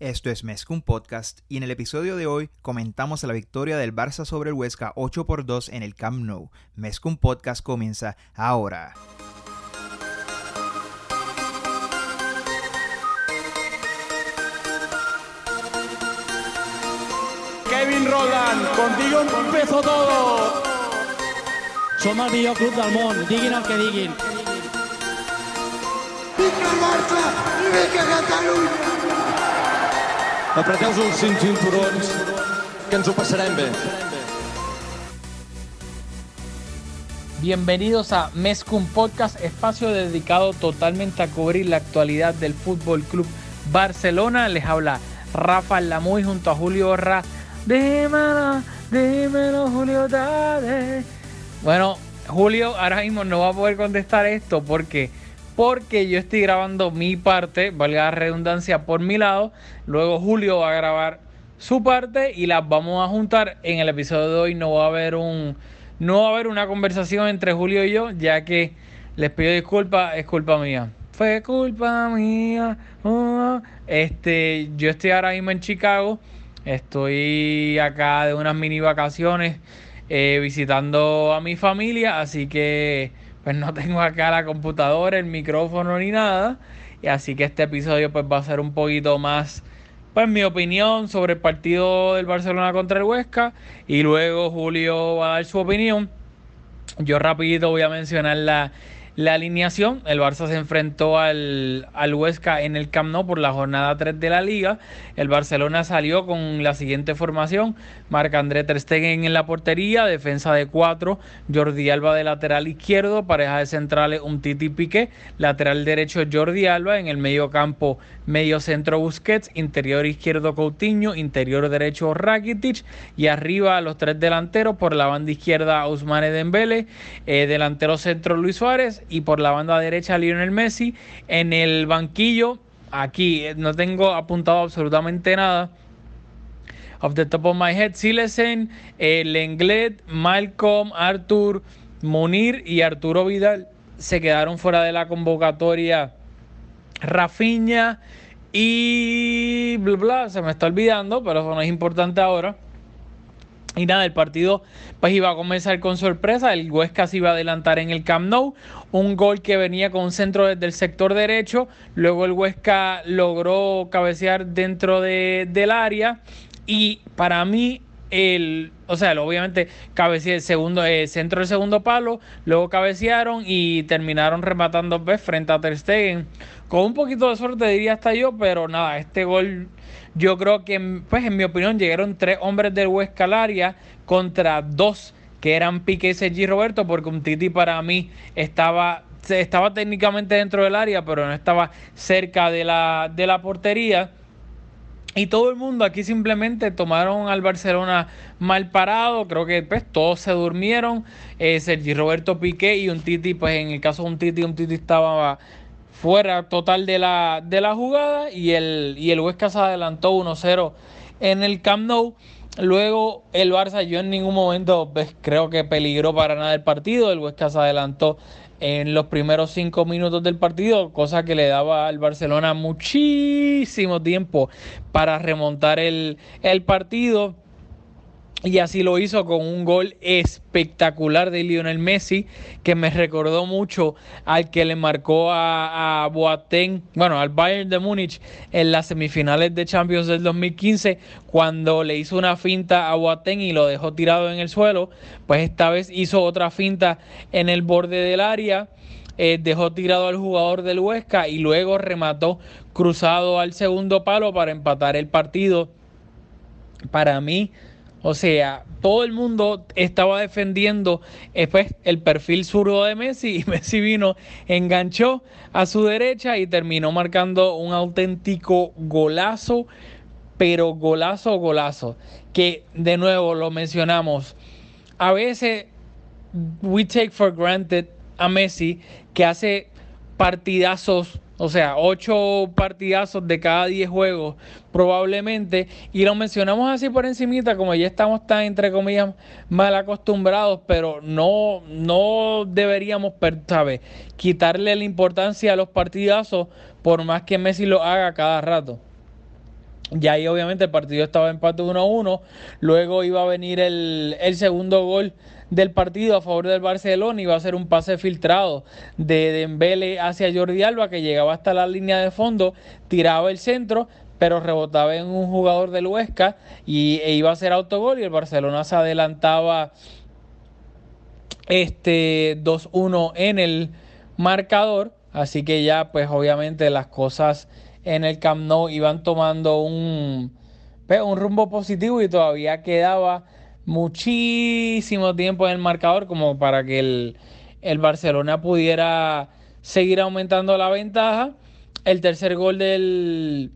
Esto es Mezcum Podcast y en el episodio de hoy comentamos la victoria del Barça sobre el Huesca 8 por 2 en el Camp Nou. Mezcum Podcast comienza ahora. Kevin Roldán, contigo empezó todo. Som el millor club del món, diguin el que diguin. Apreteu els cinc cinturons, que ens ho passarem bé. Bienvenidos a Mezcum Podcast, espacio dedicado totalmente a cubrir la actualidad del Fútbol Club Barcelona. Les habla Rafa Lamuy junto a Julio Borra. Dímelo, dímelo, Julio, dale. Bueno, Julio ahora mismo no va a poder contestar esto porque porque yo estoy grabando mi parte, valga la redundancia, por mi lado. Luego Julio va a grabar su parte y las vamos a juntar. En el episodio de hoy no va a haber un no va a haber una conversación entre Julio y yo, ya que les pido disculpas, es culpa mía. Fue culpa mía. oh. Este, yo estoy ahora mismo en Chicago. Estoy acá de unas mini vacaciones eh, visitando a mi familia, así que pues no tengo acá la computadora, el micrófono ni nada. Y así que este episodio pues va a ser un poquito más pues mi opinión sobre el partido del Barcelona contra el Huesca y luego Julio va a dar su opinión. Yo rapidito voy a mencionar la, la alineación. El Barça se enfrentó al, al Huesca en el Camp Nou por la jornada 3 de la Liga. El Barcelona salió con la siguiente formación. Marc-André Ter Stegen en la portería, defensa de 4, Jordi Alba de lateral izquierdo, pareja de centrales Umtiti Piqué, lateral derecho Jordi Alba, en el medio campo medio centro Busquets, interior izquierdo Coutinho, interior derecho Rakitic. Y arriba los tres delanteros. Por la banda izquierda Ousmane Dembele, eh, delantero centro Luis Suárez y por la banda derecha Lionel Messi. En el banquillo, aquí eh, no tengo apuntado absolutamente nada. Off the top of my head, Silesen, eh, Lenglet, Malcolm, Arthur, Munir y Arturo Vidal se quedaron fuera de la convocatoria. Rafinha y bla bla, se me está olvidando, pero eso no es importante ahora. Y nada, el partido pues iba a comenzar con sorpresa. El Huesca se iba a adelantar en el Camp Nou. Un gol que venía con un centro desde el sector derecho. Luego el Huesca logró cabecear dentro de- del área. Y para mí, el, o sea, obviamente cabeceé el segundo, eh, centro del segundo palo. Luego cabecearon y terminaron rematando veces frente a Ter Stegen. Con un poquito de suerte diría hasta yo, pero nada, este gol yo creo que, pues en mi opinión, llegaron tres hombres del Huesca al área contra dos que eran Piqué y Sergi Roberto, porque un Titi para mí estaba, estaba técnicamente dentro del área, pero no estaba cerca de la, de la portería. Y todo el mundo aquí simplemente tomaron al Barcelona mal parado. Creo que pues todos se durmieron. Eh, Sergi Roberto Piqué y un Titi, pues en el caso de un Titi, un Titi estaba fuera total de la, de la jugada. Y el, y el Huesca se adelantó 1-0 en el Camp Nou. Luego el Barça, yo en ningún momento pues, creo que peligró para nada el partido. El Huesca se adelantó en los primeros cinco minutos del partido, cosa que le daba al Barcelona muchísimo tiempo para remontar el, el partido. Y así lo hizo con un gol espectacular de Lionel Messi, que me recordó mucho al que le marcó a, a Boateng, bueno, al Bayern de Múnich en las semifinales de Champions del 2015, cuando le hizo una finta a Boateng y lo dejó tirado en el suelo. Pues esta vez hizo otra finta en el borde del área. eh, dejó tirado al jugador del Huesca y luego remató cruzado al segundo palo para empatar el partido. Para mí, o sea, todo el mundo estaba defendiendo eh, pues, el perfil zurdo de Messi y Messi vino, enganchó a su derecha y terminó marcando un auténtico golazo. pero golazo, golazo. Que de nuevo lo mencionamos. A veces we take for granted a Messi que hace partidazos, o sea, ocho partidazos de cada diez juegos probablemente, y lo mencionamos así por encimita, como ya estamos tan, entre comillas, mal acostumbrados, pero no, no deberíamos, ¿sabes? quitarle la importancia a los partidazos por más que Messi lo haga cada rato. Y ahí obviamente el partido estaba empate 1-1. Luego iba a venir el, el, segundo gol del partido a favor del Barcelona. Iba a ser un pase filtrado de Dembele hacia Jordi Alba que llegaba hasta la línea de fondo, tiraba el centro, pero rebotaba en un jugador del Huesca y e iba a ser autogol y el Barcelona se adelantaba este 2-1 en el marcador. Así que ya pues obviamente las cosas en el Camp Nou iban tomando un, un rumbo positivo y todavía quedaba muchísimo tiempo en el marcador como para que el, el Barcelona pudiera seguir aumentando la ventaja. El tercer gol del,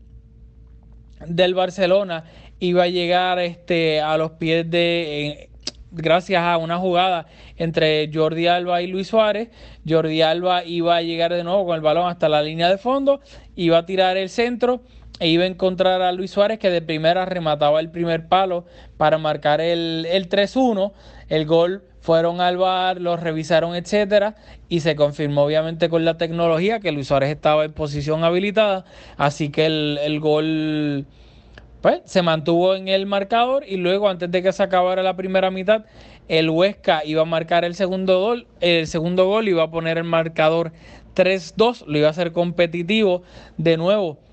del Barcelona iba a llegar este, a los pies de... Gracias a una jugada entre Jordi Alba y Luis Suárez. Jordi Alba iba a llegar de nuevo con el balón hasta la línea de fondo, iba a tirar el centro e iba a encontrar a Luis Suárez que de primera remataba el primer palo para marcar el, el 3-1. El gol fueron al bar, lo revisaron, etcétera, y se confirmó obviamente con la tecnología que Luis Suárez estaba en posición habilitada, así que el, el gol pues, se mantuvo en el marcador y luego antes de que se acabara la primera mitad, el Huesca iba a marcar el segundo gol, el segundo gol iba a poner el marcador 3-2, lo iba a hacer competitivo de nuevo.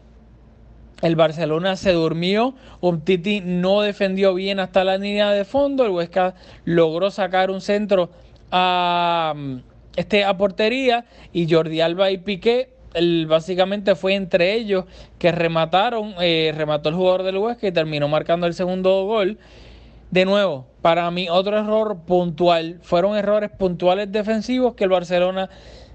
El Barcelona se durmió, Umtiti no defendió bien hasta la línea de fondo, el Huesca logró sacar un centro a, este, a portería y Jordi Alba y Piqué el, básicamente fue entre ellos que remataron, eh, remató el jugador del Huesca y terminó marcando el segundo gol. De nuevo, para mí otro error puntual, fueron errores puntuales defensivos que el Barcelona,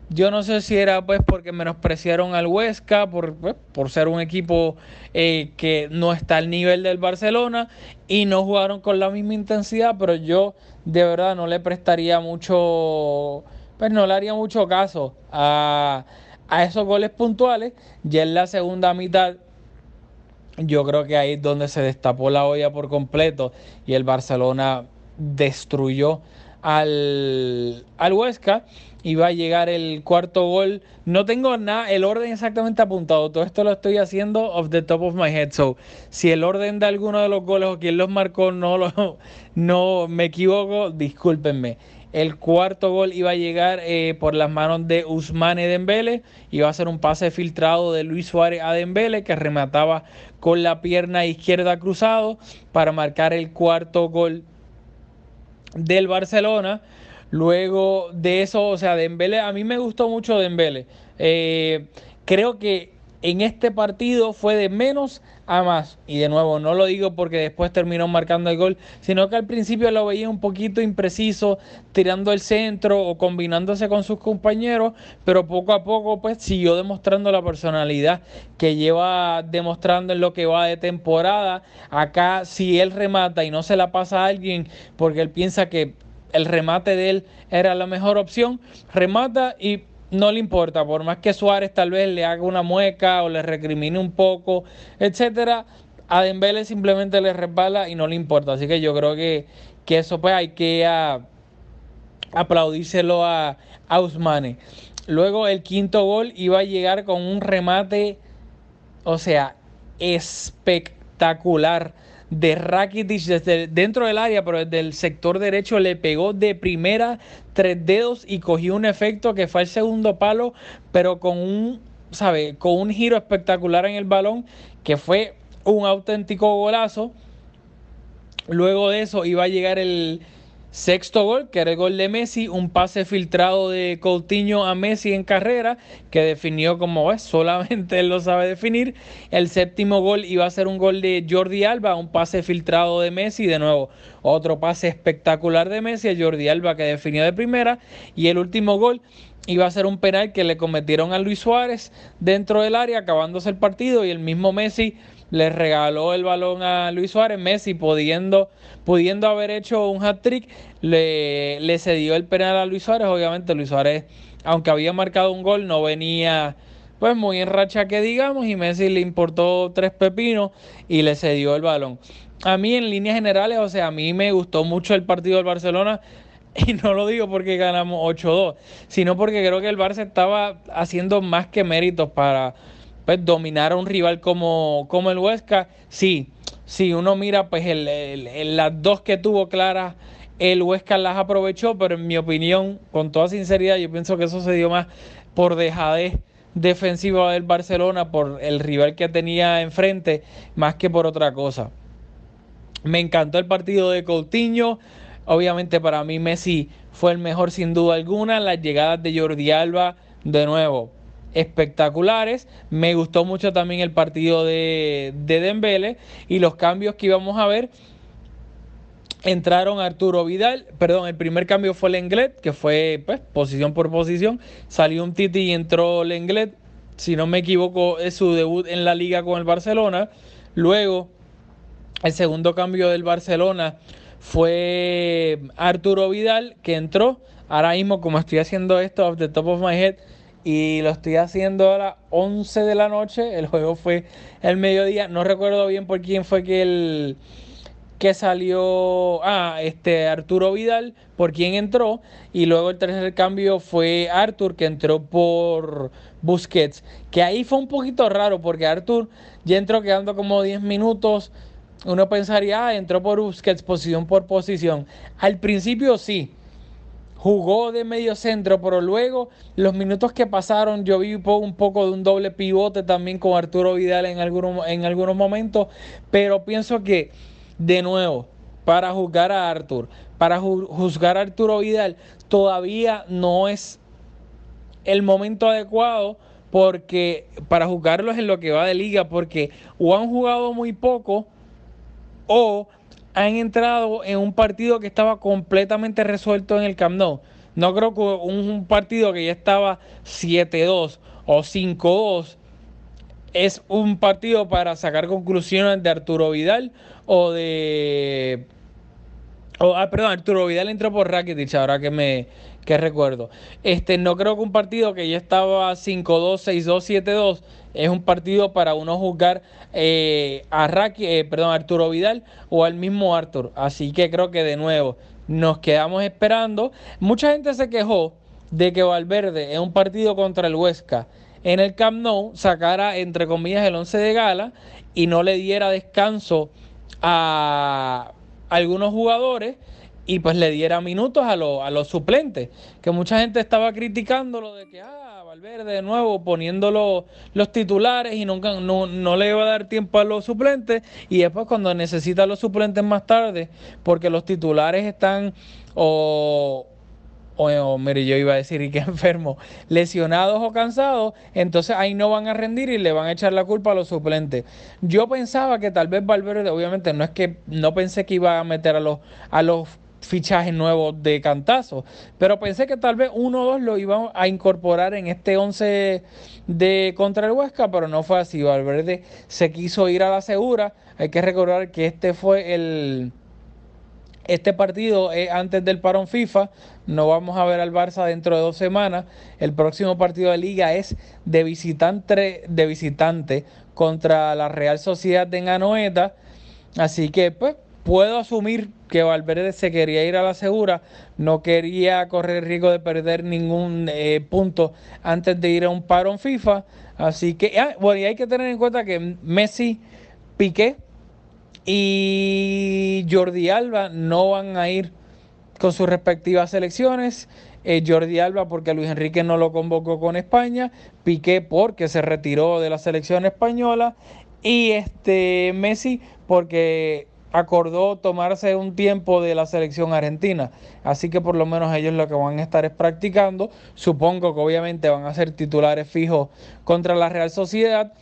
yo no sé si era pues porque menospreciaron al Huesca, por, pues, por ser un equipo eh, que no está al nivel del Barcelona y no jugaron con la misma intensidad, pero yo de verdad no le prestaría mucho, pues no le haría mucho caso a a esos goles puntuales. Ya en la segunda mitad, yo creo que ahí es donde se destapó la olla por completo y el Barcelona destruyó al, al Huesca. Iba a llegar el cuarto gol. No tengo nada, el orden exactamente apuntado. Todo esto lo estoy haciendo off the top of my head. So, si el orden de alguno de los goles o quien los marcó no, lo, no me equivoco, discúlpenme. El cuarto gol iba a llegar eh, por las manos de Usmane Dembele. Iba a ser un pase filtrado de Luis Suárez a Dembele que remataba con la pierna izquierda cruzado para marcar el cuarto gol del Barcelona. Luego de eso, o sea, Dembele, a mí me gustó mucho Dembele. Eh, creo que en este partido fue de menos a más. Y de nuevo, no lo digo porque después terminó marcando el gol, sino que al principio lo veía un poquito impreciso, tirando el centro o combinándose con sus compañeros, pero poco a poco pues siguió demostrando la personalidad que lleva demostrando en lo que va de temporada. Acá si él remata y no se la pasa a alguien porque él piensa que el remate de él era la mejor opción, remata y no le importa, por más que Suárez tal vez le haga una mueca o le recrimine un poco, etcétera, a Dembele simplemente le resbala y no le importa. Así que yo creo que, que eso pues hay que a, aplaudírselo a, a Usmane. Luego el quinto gol iba a llegar con un remate, o sea, espectacular de Rakitic desde dentro del área, pero desde el sector derecho le pegó de primera tres dedos y cogió un efecto que fue el segundo palo, pero con un, ¿sabe? Con un giro espectacular en el balón que fue un auténtico golazo. Luego de eso iba a llegar el Sexto gol, que era el gol de Messi, un pase filtrado de Coutinho a Messi en carrera, que definió como solamente él lo sabe definir. El séptimo gol iba a ser un gol de Jordi Alba, un pase filtrado de Messi, de nuevo, otro pase espectacular de Messi, Jordi Alba que definió de primera. Y el último gol iba a ser un penal que le cometieron a Luis Suárez dentro del área, acabándose el partido, y el mismo Messi le regaló el balón a Luis Suárez. Messi, pudiendo, pudiendo haber hecho un hat-trick, le, le cedió el penal a Luis Suárez. Obviamente, Luis Suárez, aunque había marcado un gol, no venía pues muy en racha que digamos y Messi le importó tres pepinos y le cedió el balón. A mí en líneas generales, o sea, a mí me gustó mucho el partido del Barcelona y no lo digo porque ganamos 8-2, sino porque creo que el Barça estaba haciendo más que méritos para pues, dominar a un rival como, como el Huesca. Sí, si uno mira pues el- las dos que tuvo claras, el Huesca las aprovechó, pero en mi opinión, con toda sinceridad, yo pienso que eso se dio más por dejadez defensiva del Barcelona, por el rival que tenía enfrente, más que por otra cosa. Me encantó el partido de Coutinho. Obviamente para mí Messi fue el mejor sin duda alguna. Las llegadas de Jordi Alba, de nuevo, espectaculares. Me gustó mucho también el partido de, de Dembele y los cambios que íbamos a ver. Entraron Arturo Vidal, perdón, el primer cambio fue Lenglet, que fue pues, posición por posición. Salió un Titi y entró Lenglet. Si no me equivoco, es su debut en la liga con el Barcelona. Luego, el segundo cambio del Barcelona fue Arturo Vidal, que entró. Ahora mismo, como estoy haciendo esto off the top of my head, y lo estoy haciendo a las 11 de la noche, el juego fue el mediodía. No recuerdo bien por quién fue que el que salió, ah, este Arturo Vidal, por quien entró, y luego el tercer cambio fue Artur, que entró por Busquets, que ahí fue un poquito raro, porque Artur ya entró quedando como 10 minutos, uno pensaría, ah, entró por Busquets, posición por posición. Al principio sí, jugó de medio centro, pero luego los minutos que pasaron yo vi un poco de un doble pivote también con Arturo Vidal en algunos, en algunos momentos, pero pienso que de nuevo, para juzgar a Artur, para ju- juzgar a Arturo Vidal, todavía no es el momento adecuado porque para juzgarlos en lo que va de liga, porque o han jugado muy poco o han entrado en un partido que estaba completamente resuelto en el Camp. No creo que un, un partido que ya estaba 7-2 o 5-2 es un partido para sacar conclusiones de Arturo Vidal o de Oh, ah, perdón, Arturo Vidal entró por Rakitic, ahora que me que recuerdo. Este, no creo que un partido que ya estaba 5-2, 6-2, 7-2 es un partido para uno juzgar eh, a eh, perdón, Arturo Vidal o al mismo Artur. Así que creo que de nuevo nos quedamos esperando. Mucha gente se quejó de que Valverde en un partido contra el Huesca en el Camp Nou sacara entre comillas el 11 de gala y no le diera descanso a algunos jugadores y pues le diera minutos a, los a los suplentes. Que mucha gente estaba criticando lo de que, ah, Valverde de nuevo poniendo los titulares y nunca, no, no le va a dar tiempo a los suplentes. Y después cuando necesita los suplentes más tarde, porque los titulares están o, o, o, mire, yo iba a decir, y que enfermo, lesionados o cansados, entonces ahí no van a rendir y le van a echar la culpa a los suplentes. Yo pensaba que tal vez Valverde, obviamente no es que no pensé que iba a meter a los, a los fichajes nuevos de cantazo, pero pensé que tal vez uno o dos lo iban a incorporar en este 11 de contra el Huesca, pero no fue así. Valverde se quiso ir a la segura. Hay que recordar que este fue el este partido es antes del parón FIFA. No vamos a ver al Barça dentro de dos semanas. El próximo partido de liga es de visitante, de visitante contra la Real Sociedad de Anoeta. Así que pues puedo asumir que Valverde se quería ir a la segura, no quería correr el riesgo de perder ningún eh, punto antes de ir a un parón FIFA. Así que, ah, bueno, y hay que tener en cuenta que Messi, Piqué, y Jordi Alba no van a ir con sus respectivas selecciones. Eh, Jordi Alba porque Luis Enrique no lo convocó con España, Piqué porque se retiró de la selección española y este Messi porque acordó tomarse un tiempo de la selección argentina. Así que por lo menos ellos lo que van a estar es practicando. Supongo que obviamente van a ser titulares fijos contra la Real Sociedad.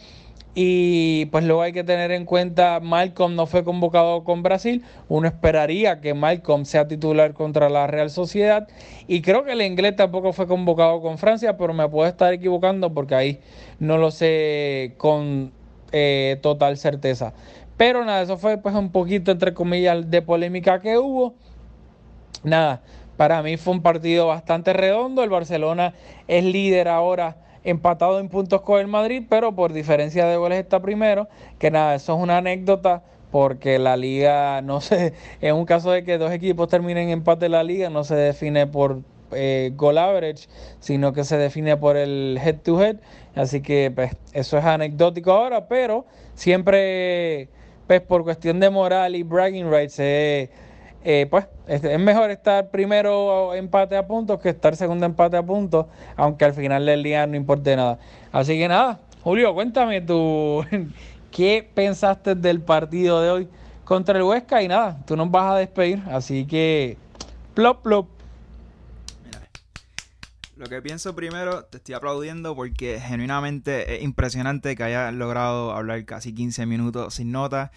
Y pues luego hay que tener en cuenta, Malcolm no fue convocado con Brasil, uno esperaría que Malcolm sea titular contra la Real Sociedad y creo que el inglés tampoco fue convocado con Francia, pero me puedo estar equivocando porque ahí no lo sé con eh, total certeza. Pero nada, eso fue pues un poquito entre comillas de polémica que hubo. Nada, para mí fue un partido bastante redondo. El Barcelona es líder ahora empatado en puntos con el Madrid, pero por diferencia de goles está primero. Que nada, eso es una anécdota porque la liga no se, en un caso de que dos equipos terminen en empate la liga, no se define por eh, goal average, sino que se define por el head to head. Así que pues, eso es anecdótico ahora, pero siempre pues por cuestión de moral y bragging rights, eh, eh, pues es, mejor estar primero empate a puntos que estar segundo empate a puntos, aunque al final del día no importe nada. Así que nada, Julio, cuéntame tú, ¿qué pensaste del partido de hoy contra el Huesca? Y nada, tú nos vas a despedir, así que plop, plop. Lo que pienso primero, te estoy aplaudiendo porque genuinamente es impresionante que hayas logrado hablar casi 15 minutos sin nota.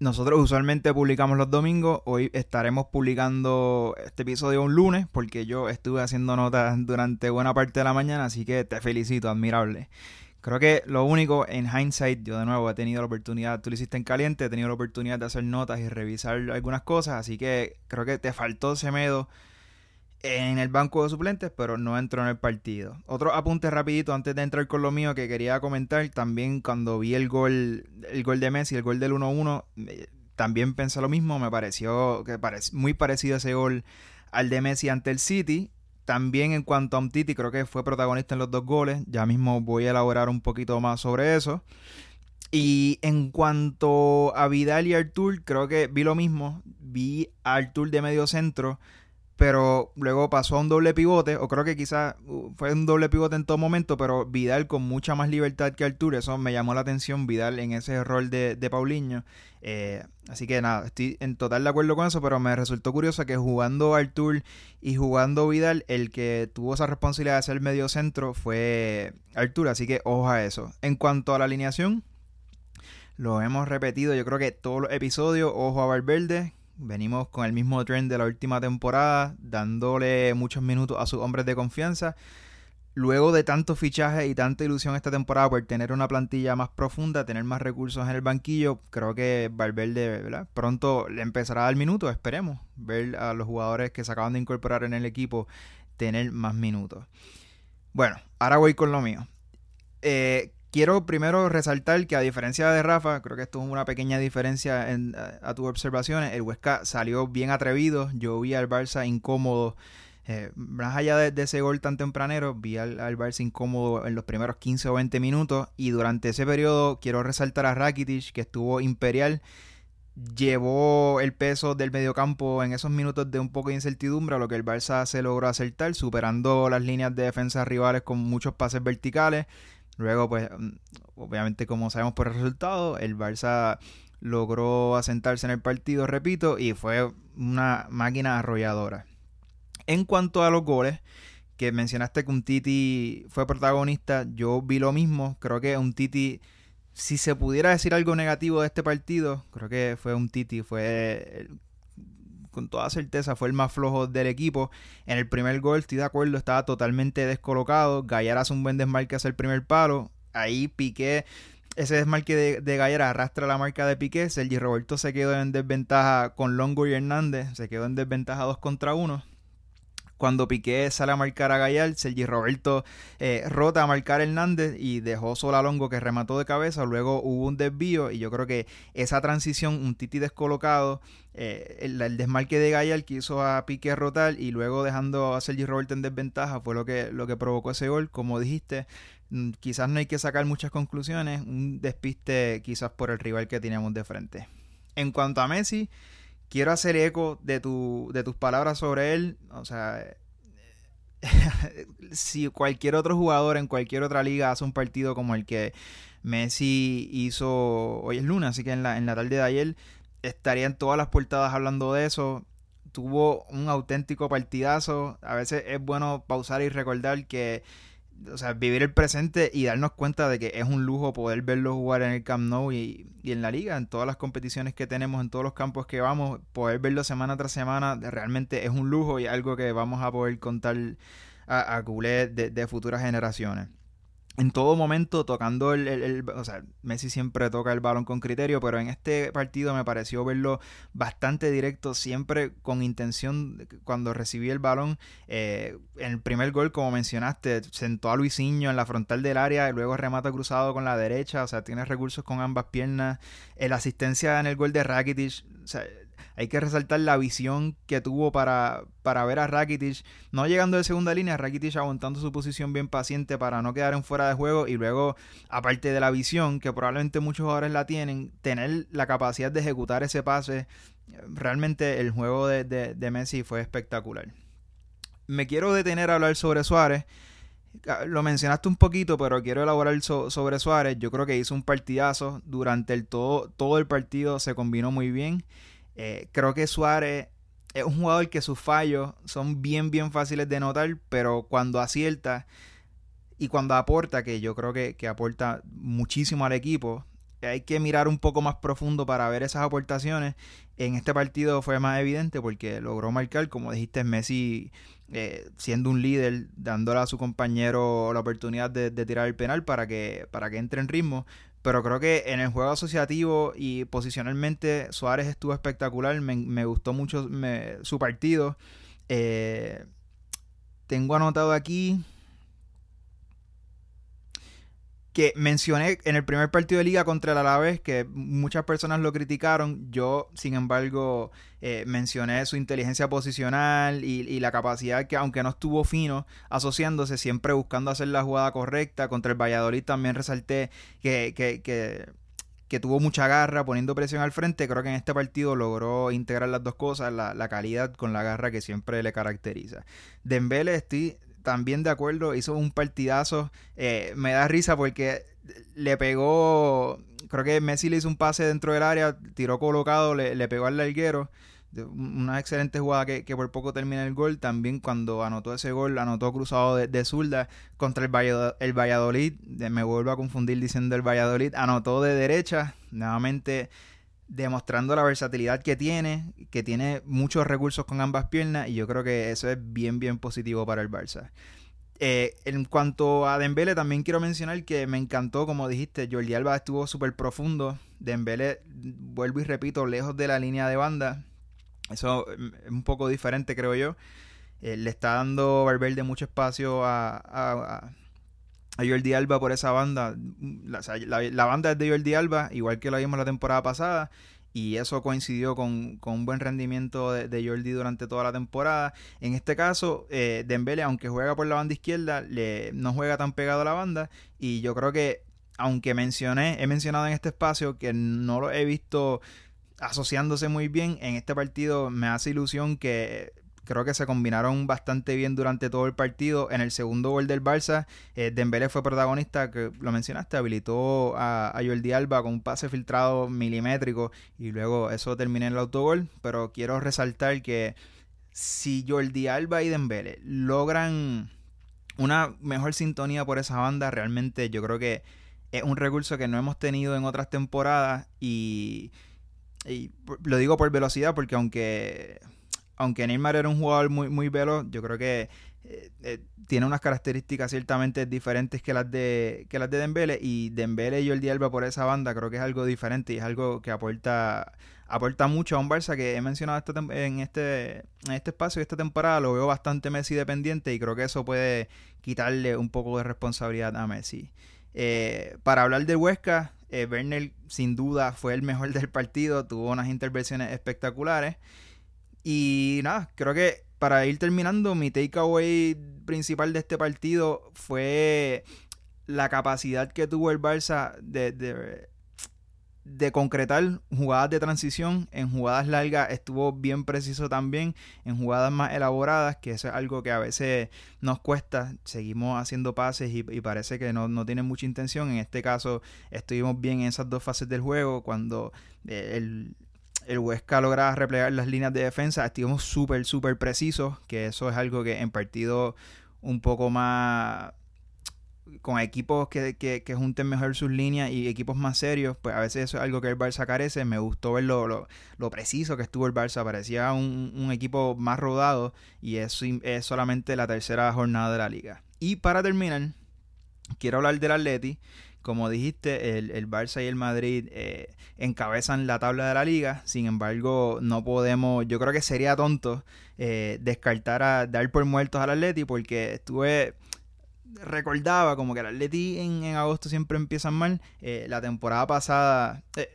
Nosotros usualmente publicamos los domingos, hoy estaremos publicando este episodio un lunes porque yo estuve haciendo notas durante buena parte de la mañana, así que te felicito, admirable. Creo que lo único en hindsight, yo de nuevo he tenido la oportunidad, tú lo hiciste en caliente, he tenido la oportunidad de hacer notas y revisar algunas cosas, así que creo que te faltó Semedo en el banco de suplentes, pero no entró en el partido. Otro apunte rapidito antes de entrar con lo mío que quería comentar, también cuando vi el gol, el gol de Messi, el gol del 1-1, eh, también pensé lo mismo, me pareció que muy parecido ese gol al de Messi ante el City. También en cuanto a Umtiti, creo que fue protagonista en los dos goles. Ya mismo voy a elaborar un poquito más sobre eso. Y en cuanto a Vidal y Artur, creo que vi lo mismo. Vi a Artur de medio centro pero luego pasó a un doble pivote, o creo que quizás uh, fue un doble pivote en todo momento, pero Vidal con mucha más libertad que Artur, eso me llamó la atención, Vidal en ese rol de, de Paulinho. Eh, así que nada, estoy en total de acuerdo con eso, pero me resultó curioso que jugando Artur y jugando Vidal, el que tuvo esa responsabilidad de ser medio centro fue Artur, así que ojo a eso. En cuanto a la alineación, lo hemos repetido, yo creo que todos los episodios, ojo a Valverde, Venimos con el mismo trend de la última temporada, dándole muchos minutos a sus hombres de confianza. Luego de tantos fichajes y tanta ilusión esta temporada por tener una plantilla más profunda, tener más recursos en el banquillo, creo que Valverde ¿verdad? pronto le empezará a dar minutos, esperemos, ver a los jugadores que se acaban de incorporar en el equipo tener más minutos. Bueno, ahora voy con lo mío. Eh, quiero primero resaltar que a diferencia de Rafa, creo que esto es una pequeña diferencia en, a, tus observaciones, el Huesca salió bien atrevido, yo vi al Barça incómodo, eh, más allá de, de, ese gol tan tempranero, vi al, al, Barça incómodo en los primeros 15 o 20 minutos y durante ese periodo quiero resaltar a Rakitic que estuvo imperial, llevó el peso del mediocampo en esos minutos de un poco de incertidumbre, a lo que el Barça se logró acertar, superando las líneas de defensa rivales con muchos pases verticales Luego, pues, mm, obviamente, como sabemos por el resultado, el Barça logró asentarse en el partido, repito, y fue una máquina arrolladora. En cuanto a los goles, que mencionaste que un Titi fue protagonista, yo vi lo mismo. Creo que un Titi, si se pudiera decir algo negativo de este partido, creo que fue un Titi, fue con toda certeza fue el más flojo del equipo. En el primer gol, estoy de acuerdo, estaba totalmente descolocado. Gallar hace un buen desmarque hacia el primer palo. Ahí Piqué, ese desmarque de, de Gallar arrastra la marca de Piqué. Sergi Roberto se quedó en desventaja con Longo y Hernández. Se quedó en desventaja 2 contra 1 cuando Piqué sale a marcar a Gallar, Sergi Roberto eh, rota a marcar a Hernández y dejó solo a Longo que remató de cabeza. Luego hubo un desvío y yo creo que esa transición, un Titi descolocado, eh, el, el, desmarque de Gallar que hizo a Piqué rotar y luego dejando a Sergi Roberto en desventaja fue lo que, lo que provocó ese gol. Como dijiste, mm, quizás no hay que sacar muchas conclusiones, un despiste quizás por el rival que teníamos de frente. En cuanto a Messi, quiero hacer eco de, tu, de tus palabras sobre él. O sea, si cualquier otro jugador en cualquier otra liga hace un partido como el que Messi hizo hoy es lunes, así que en la, en la tarde de ayer estarían todas las portadas hablando de eso. Tuvo un auténtico partidazo. A veces es bueno pausar y recordar que o sea, vivir el presente y darnos cuenta de que es un lujo poder verlo jugar en el Camp Nou y, y, en la liga, en todas las competiciones que tenemos, en todos los campos que vamos, poder verlo semana tras semana realmente es un lujo y algo que vamos a poder contar a, a culé de, de futuras generaciones. En todo momento tocando el, el- O sea, Messi siempre toca el balón con criterio, pero en este partido me pareció verlo bastante directo, siempre con intención. Cuando recibí el balón, eh, en el primer gol, como mencionaste, sentó a Luisinho en la frontal del área y luego remata cruzado con la derecha. O sea, tiene recursos con ambas piernas. Eh, la asistencia en el gol de Rakitic. O sea, hay que resaltar la visión que tuvo para, para ver a Rakitic no llegando de segunda línea, Rakitic aguantando su posición bien paciente para no quedar en fuera de juego y luego, aparte de la visión, que probablemente muchos jugadores la tienen, tener la capacidad de ejecutar ese pase, realmente el juego de, de- Messi fue espectacular. Me quiero detener a hablar sobre Suárez. Ah, Lo mencionaste un poquito, pero quiero elaborar so- sobre Suárez. Yo creo que hizo un partidazo. Durante el todo, todo el partido se combinó muy bien. Eh, creo que Suárez es un jugador que sus fallos son bien, bien fáciles de notar, pero cuando acierta y cuando aporta, que yo creo que, que aporta muchísimo al equipo, hay que mirar un poco más profundo para ver esas aportaciones. En este partido fue más evidente porque logró marcar, como dijiste, Messi eh, siendo un líder, dándole a su compañero la oportunidad de, de tirar el penal para que, para que entre en ritmo. Pero creo que en el juego asociativo y posicionalmente Suárez estuvo espectacular. Me, me gustó mucho su partido. Eh, tengo anotado aquí que mencioné en el primer partido de liga contra el Alavés que muchas personas lo criticaron. Yo, sin embargo, eh, mencioné su inteligencia posicional y, la capacidad que, aunque no estuvo fino asociándose, siempre buscando hacer la jugada correcta. Contra el Valladolid también resalté que, que, que, que tuvo mucha garra poniendo presión al frente. Creo que en este partido logró integrar las dos cosas, la, la calidad con la garra que siempre le caracteriza. Dembele estoy también de acuerdo, hizo un partidazo. Eh, me da risa porque le pegó, creo que Messi le hizo un pase dentro del área, tiró colocado, le, le pegó al larguero. Una excelente jugada que, por poco termina el gol. También cuando anotó ese gol, anotó cruzado de, de zurda contra el, Vallado- el Valladolid. Me vuelvo a confundir diciendo el Valladolid. Anotó de derecha, nuevamente demostrando la versatilidad que tiene, que tiene muchos recursos con ambas piernas y yo creo que eso es bien, bien positivo para el Barça. Eh, en cuanto a Dembele, también quiero mencionar que me encantó, como dijiste, Jordi Alba estuvo súper profundo. Dembele, vuelvo y repito, lejos de la línea de banda. Eso mm, es un poco diferente, creo yo. Eh, le está dando Valverde mucho espacio a, a Jordi Alba por esa banda. La, banda es de Jordi Alba, igual que lo vimos la temporada pasada. Y eso coincidió con, un buen rendimiento de, de Jordi durante toda la temporada. En este caso, eh, Dembele, aunque juega por la banda izquierda, le, no juega tan pegado a la banda. Y yo creo que, aunque mencioné, he mencionado en este espacio que no lo he visto asociándose muy bien, en este partido me hace ilusión que creo que se combinaron bastante bien durante todo el partido. En el segundo gol del Barça, eh, Dembélé fue protagonista, que lo mencionaste, habilitó a, Jordi Alba con un pase filtrado milimétrico y luego eso terminó en el autogol. Pero quiero resaltar que si Jordi Alba y Dembélé logran una mejor sintonía por esa banda, realmente yo creo que es un recurso que no hemos tenido en otras temporadas y, lo digo por velocidad porque aunque aunque Neymar era un jugador muy muy veloz, yo creo que eh, eh, tiene unas características ciertamente diferentes que las de que las de Dembele y Dembele y Jordi Alba por esa banda creo que es algo diferente y es algo que aporta aporta mucho a un Barça que he mencionado en este en este espacio esta temporada lo veo bastante Messi dependiente y creo que eso puede quitarle un poco de responsabilidad a Messi. Eh, para hablar del Huesca, Werner sin duda fue el mejor del partido, tuvo unas intervenciones espectaculares. Y nada, creo que para ir terminando, mi takeaway principal de este partido fue la capacidad que tuvo el Barça de, de, concretar jugadas de transición. En jugadas largas estuvo bien preciso también. En jugadas más elaboradas, que eso es algo que a veces nos cuesta. Seguimos haciendo pases y, y parece que no, no tienen mucha intención. En este caso, estuvimos bien en esas dos fases del juego. Cuando eh, el, el Huesca logra replegar las líneas de defensa, estuvimos súper, súper precisos, que eso es algo que en partido un poco más con equipos que, junten mejor sus líneas y equipos más serios, pues a veces eso es algo que el Barça carece. Me gustó ver lo, preciso que estuvo el Barça, parecía un, un equipo más rodado y es solamente la tercera jornada de la liga. Y para terminar, quiero hablar del Atleti. Como dijiste, el, el Barça y el Madrid eh, encabezan la tabla de la liga. Sin embargo, no podemos, yo creo que sería tonto eh, descartar a dar por muertos al Atleti porque estuve recordaba como que el Atleti en, en agosto siempre empiezan mal. Eh, la temporada pasada, eh,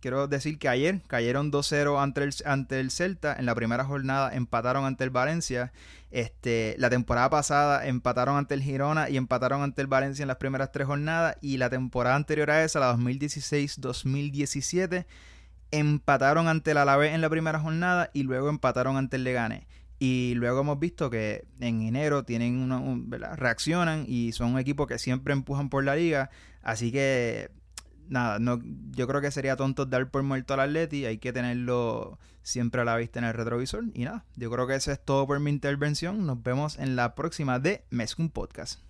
quiero decir que ayer cayeron 2-0 ante el, ante el Celta. En la primera jornada empataron ante el Valencia. Este, la temporada pasada empataron ante el Girona y empataron ante el Valencia en las primeras tres jornadas. Y la temporada anterior a esa, la 2016-2017, empataron ante el Alavés en la primera jornada y luego empataron ante el Leganés. Y luego hemos visto que en enero tienen una, un- reaccionan y son un equipo que siempre empujan por la liga. Así que nada, no, yo creo que sería tonto dar por muerto al Atleti. Hay que tenerlo siempre a la vista en el retrovisor. Y nada, yo creo que eso es todo por mi intervención. Nos vemos en la próxima de Mezcum Podcast.